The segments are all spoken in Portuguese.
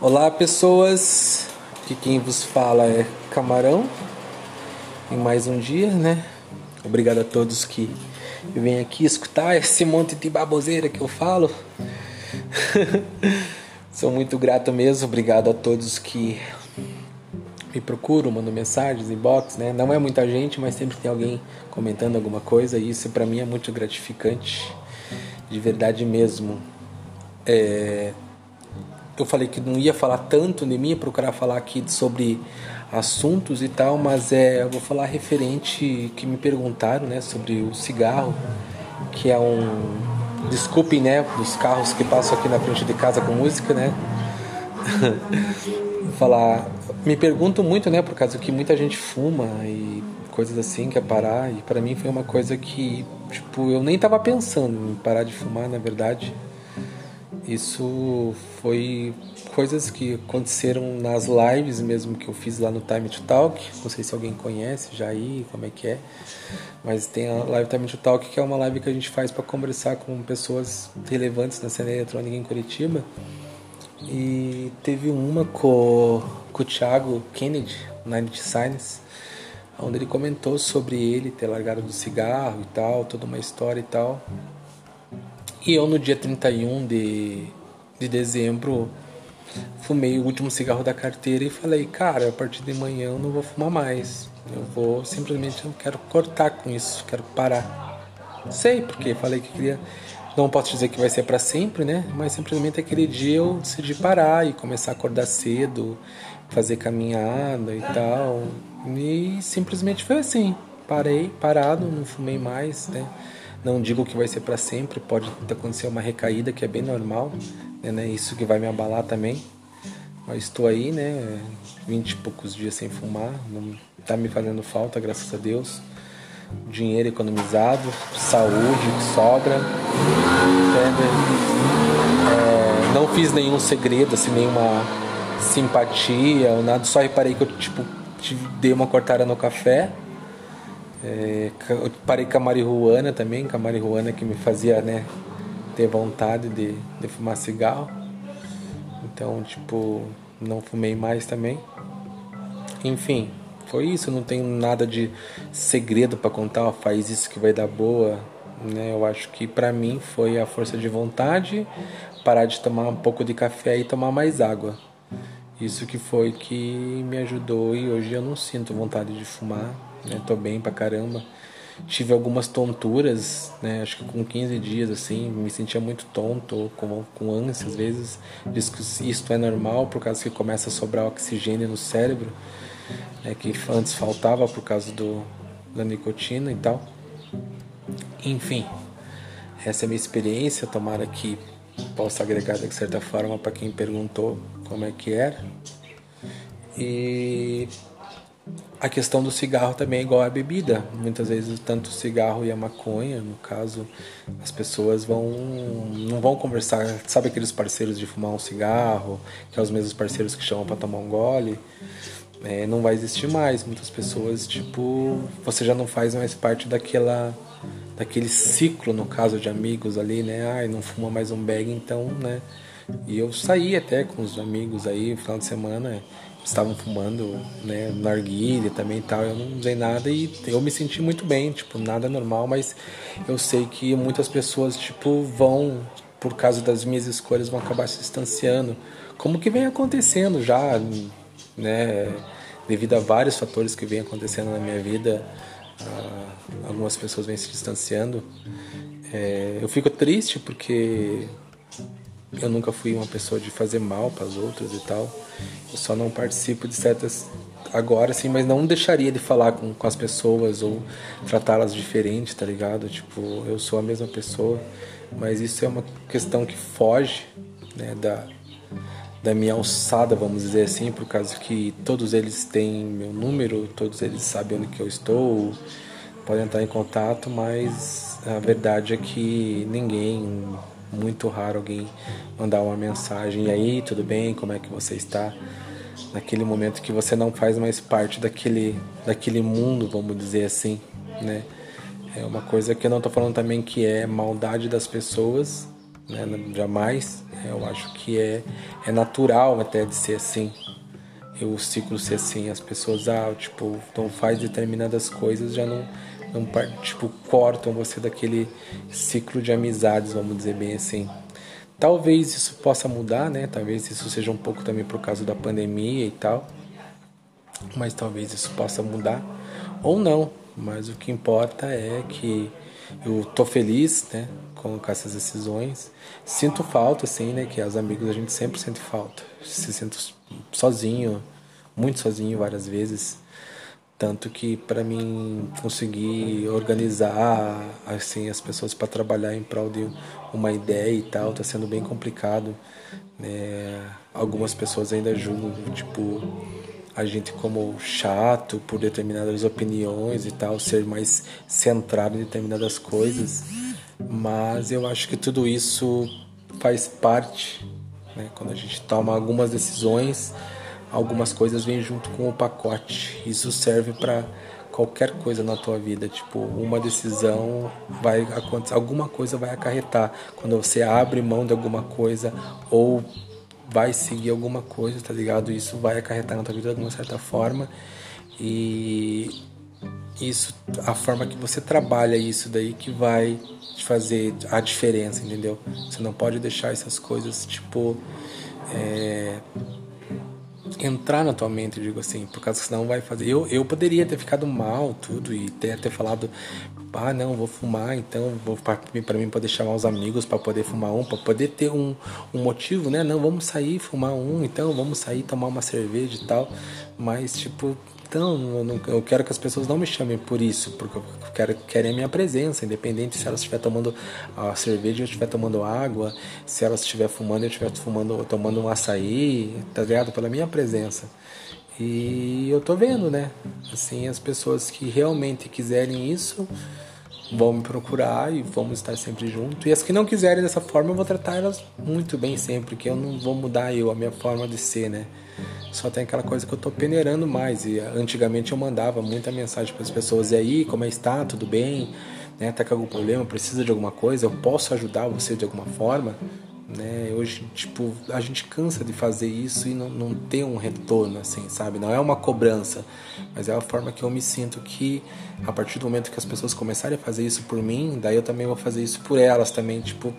Olá pessoas, aqui quem vos fala é Camarão em mais um dia, né? Obrigado a todos que vêm aqui escutar esse monte de baboseira que eu falo. Sou muito grato mesmo, obrigado a todos que me procuram, mandam mensagens, inbox, né? Não é muita gente, mas sempre tem alguém comentando alguma coisa e isso para mim é muito gratificante, de verdade mesmo. É, eu falei que não ia falar tanto de mim, procurar falar aqui sobre assuntos e tal, mas é, eu vou falar referente que me perguntaram, né, sobre o cigarro, que é um desculpem, né, dos carros que passam aqui na frente de casa com música, né? falar, me perguntam muito, né, por causa que muita gente fuma e coisas assim, quer parar, e para mim foi uma coisa que, tipo, eu nem tava pensando em parar de fumar, na verdade. Isso foi coisas que aconteceram nas lives mesmo que eu fiz lá no Time to Talk. Não sei se alguém conhece já aí, como é que é. Mas tem a live Time to Talk, que é uma live que a gente faz para conversar com pessoas relevantes na cena eletrônica em Curitiba. E teve uma com, com o Thiago Kennedy, Nine Science, onde ele comentou sobre ele ter largado do cigarro e tal, toda uma história e tal. E eu no dia 31 de, de dezembro fumei o último cigarro da carteira e falei, cara, a partir de manhã eu não vou fumar mais. Eu vou simplesmente eu quero cortar com isso, quero parar. Sei porque falei que queria. Não posso dizer que vai ser para sempre, né? Mas simplesmente aquele dia eu decidi parar e começar a acordar cedo, fazer caminhada e tal. E simplesmente foi assim. Parei, parado, não fumei mais, né? Não digo que vai ser para sempre, pode acontecer uma recaída que é bem normal, né? É isso que vai me abalar também. Mas estou aí, né? Vinte e poucos dias sem fumar, não tá me fazendo falta, graças a Deus. Dinheiro economizado, saúde sobra. É, não fiz nenhum segredo, assim, nenhuma simpatia ou nada, só reparei que eu tipo dei uma cortada no café é, eu parei com a marihuana também, com a marihuana que me fazia né, ter vontade de, de fumar cigarro. Então, tipo, não fumei mais também. Enfim, foi isso. Não tenho nada de segredo para contar. Ó, faz isso que vai dar boa. Né? Eu acho que para mim foi a força de vontade, parar de tomar um pouco de café e tomar mais água. Isso que foi que me ajudou e hoje eu não sinto vontade de fumar né? Tô bem pra caramba. Tive algumas tonturas, né? Acho que com 15 dias, assim, me sentia muito tonto, com, com ânsia às vezes. Diz que isto é normal por causa que começa a sobrar oxigênio no cérebro, né? que antes faltava por causa do, da nicotina e tal. Enfim, essa é a minha experiência. Tomara que possa agregar de certa forma para quem perguntou como é que era. E a questão do cigarro também é igual à bebida. Muitas vezes tanto o cigarro e a maconha, no caso, as pessoas vão não vão conversar. Sabe aqueles parceiros de fumar um cigarro, que é os mesmos parceiros que chamam para tomar um gole? É, não vai existir mais. Muitas pessoas, tipo, você já não faz mais parte daquela daquele ciclo, no caso de amigos ali, né? Ai, não fuma mais um bag, então, né? E eu saí até com os amigos aí, no final de semana, estavam fumando, né, narguilha também e tal. Eu não usei nada e eu me senti muito bem, tipo, nada normal, mas eu sei que muitas pessoas, tipo, vão, por causa das minhas escolhas, vão acabar se distanciando. Como que vem acontecendo já, né, devido a vários fatores que vem acontecendo na minha vida, ah, algumas pessoas vêm se distanciando. É, eu fico triste porque eu nunca fui uma pessoa de fazer mal para as outras e tal. Eu só não participo de certas agora sim, mas não deixaria de falar com, com as pessoas ou tratá-las diferente, tá ligado? Tipo, eu sou a mesma pessoa, mas isso é uma questão que foge, né, da da minha alçada, vamos dizer assim, por causa que todos eles têm meu número, todos eles sabem onde que eu estou, podem entrar em contato, mas a verdade é que ninguém muito raro alguém mandar uma mensagem e aí, tudo bem? Como é que você está? Naquele momento que você não faz mais parte daquele, daquele mundo, vamos dizer assim, né? É uma coisa que eu não estou falando também que é maldade das pessoas, né? Jamais. Eu acho que é, é natural até de ser assim. E o ciclo ser assim. As pessoas, ah, tipo, então faz determinadas coisas, já não, não tipo, cortam você daquele ciclo de amizades, vamos dizer bem assim. Talvez isso possa mudar, né? Talvez isso seja um pouco também por causa da pandemia e tal. Mas talvez isso possa mudar ou não. Mas o que importa é que eu tô feliz, né? Com, com essas decisões. Sinto falta, assim, né? Que os amigos a gente sempre sente falta. Se sente sozinho, muito sozinho várias vezes. Tanto que para mim conseguir organizar assim as pessoas para trabalhar em prol de uma ideia e tal está sendo bem complicado. É, algumas pessoas ainda julgam tipo a gente como chato por determinadas opiniões e tal, ser mais centrado em determinadas coisas. Mas eu acho que tudo isso faz parte, né? quando a gente toma algumas decisões algumas coisas vêm junto com o pacote. Isso serve para qualquer coisa na tua vida, tipo, uma decisão vai acontecer, alguma coisa vai acarretar quando você abre mão de alguma coisa ou vai seguir alguma coisa, tá ligado? Isso vai acarretar na tua vida de alguma certa forma e isso, a forma que você trabalha isso daí que vai fazer a diferença, entendeu? Você não pode deixar essas coisas, tipo, é, entrar na tua mente, digo assim, por causa que senão vai fazer. Eu, eu poderia ter ficado mal, tudo, e ter, ter falado, ah, não, vou fumar, então vou para mim poder chamar os amigos para poder fumar um, para poder ter um, um motivo, né? Não, vamos sair fumar um, então vamos sair tomar uma cerveja e tal. Mas, tipo, então, eu, não, eu, quero que as pessoas não me chamem por isso, porque eu quero querem a minha presença, independente se elas estiver tomando a cerveja, eu estiver tomando água, se elas estiver fumando, eu estiver fumando, tomando um açaí, tá ligado? Pela minha presença. E eu tô vendo, né? Assim, as pessoas que realmente quiserem isso vão me procurar e vamos estar sempre juntos. E as que não quiserem dessa forma, eu vou tratar elas muito bem sempre, porque eu não vou mudar eu, a minha forma de ser, né? Só tem aquela coisa que eu tô peneirando mais. E antigamente eu mandava muita mensagem para as pessoas: e aí, como é que está? Tudo bem? Né? Tá com algum problema? Precisa de alguma coisa? Eu posso ajudar você de alguma forma? Né? Hoje, tipo, a gente cansa de fazer isso e não, não ter um retorno, assim, sabe? Não é uma cobrança, mas é a forma que eu me sinto que a partir do momento que as pessoas começarem a fazer isso por mim, daí eu também vou fazer isso por elas também, tipo,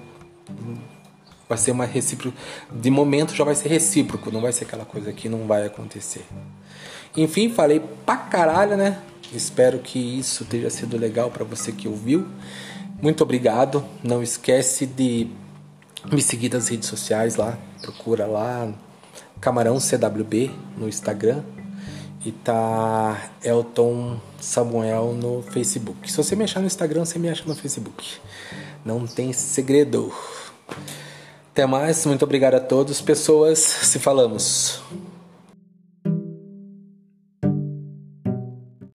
vai ser uma recíproca. De momento já vai ser recíproco, não vai ser aquela coisa que não vai acontecer. Enfim, falei pra caralho, né? Espero que isso tenha sido legal para você que ouviu. Muito obrigado. Não esquece de me seguir nas redes sociais lá. Procura lá Camarão CWB no Instagram e tá Elton Samuel no Facebook. Se você me achar no Instagram, você me acha no Facebook. Não tem segredo. Até mais, muito obrigado a todos, pessoas. Se falamos.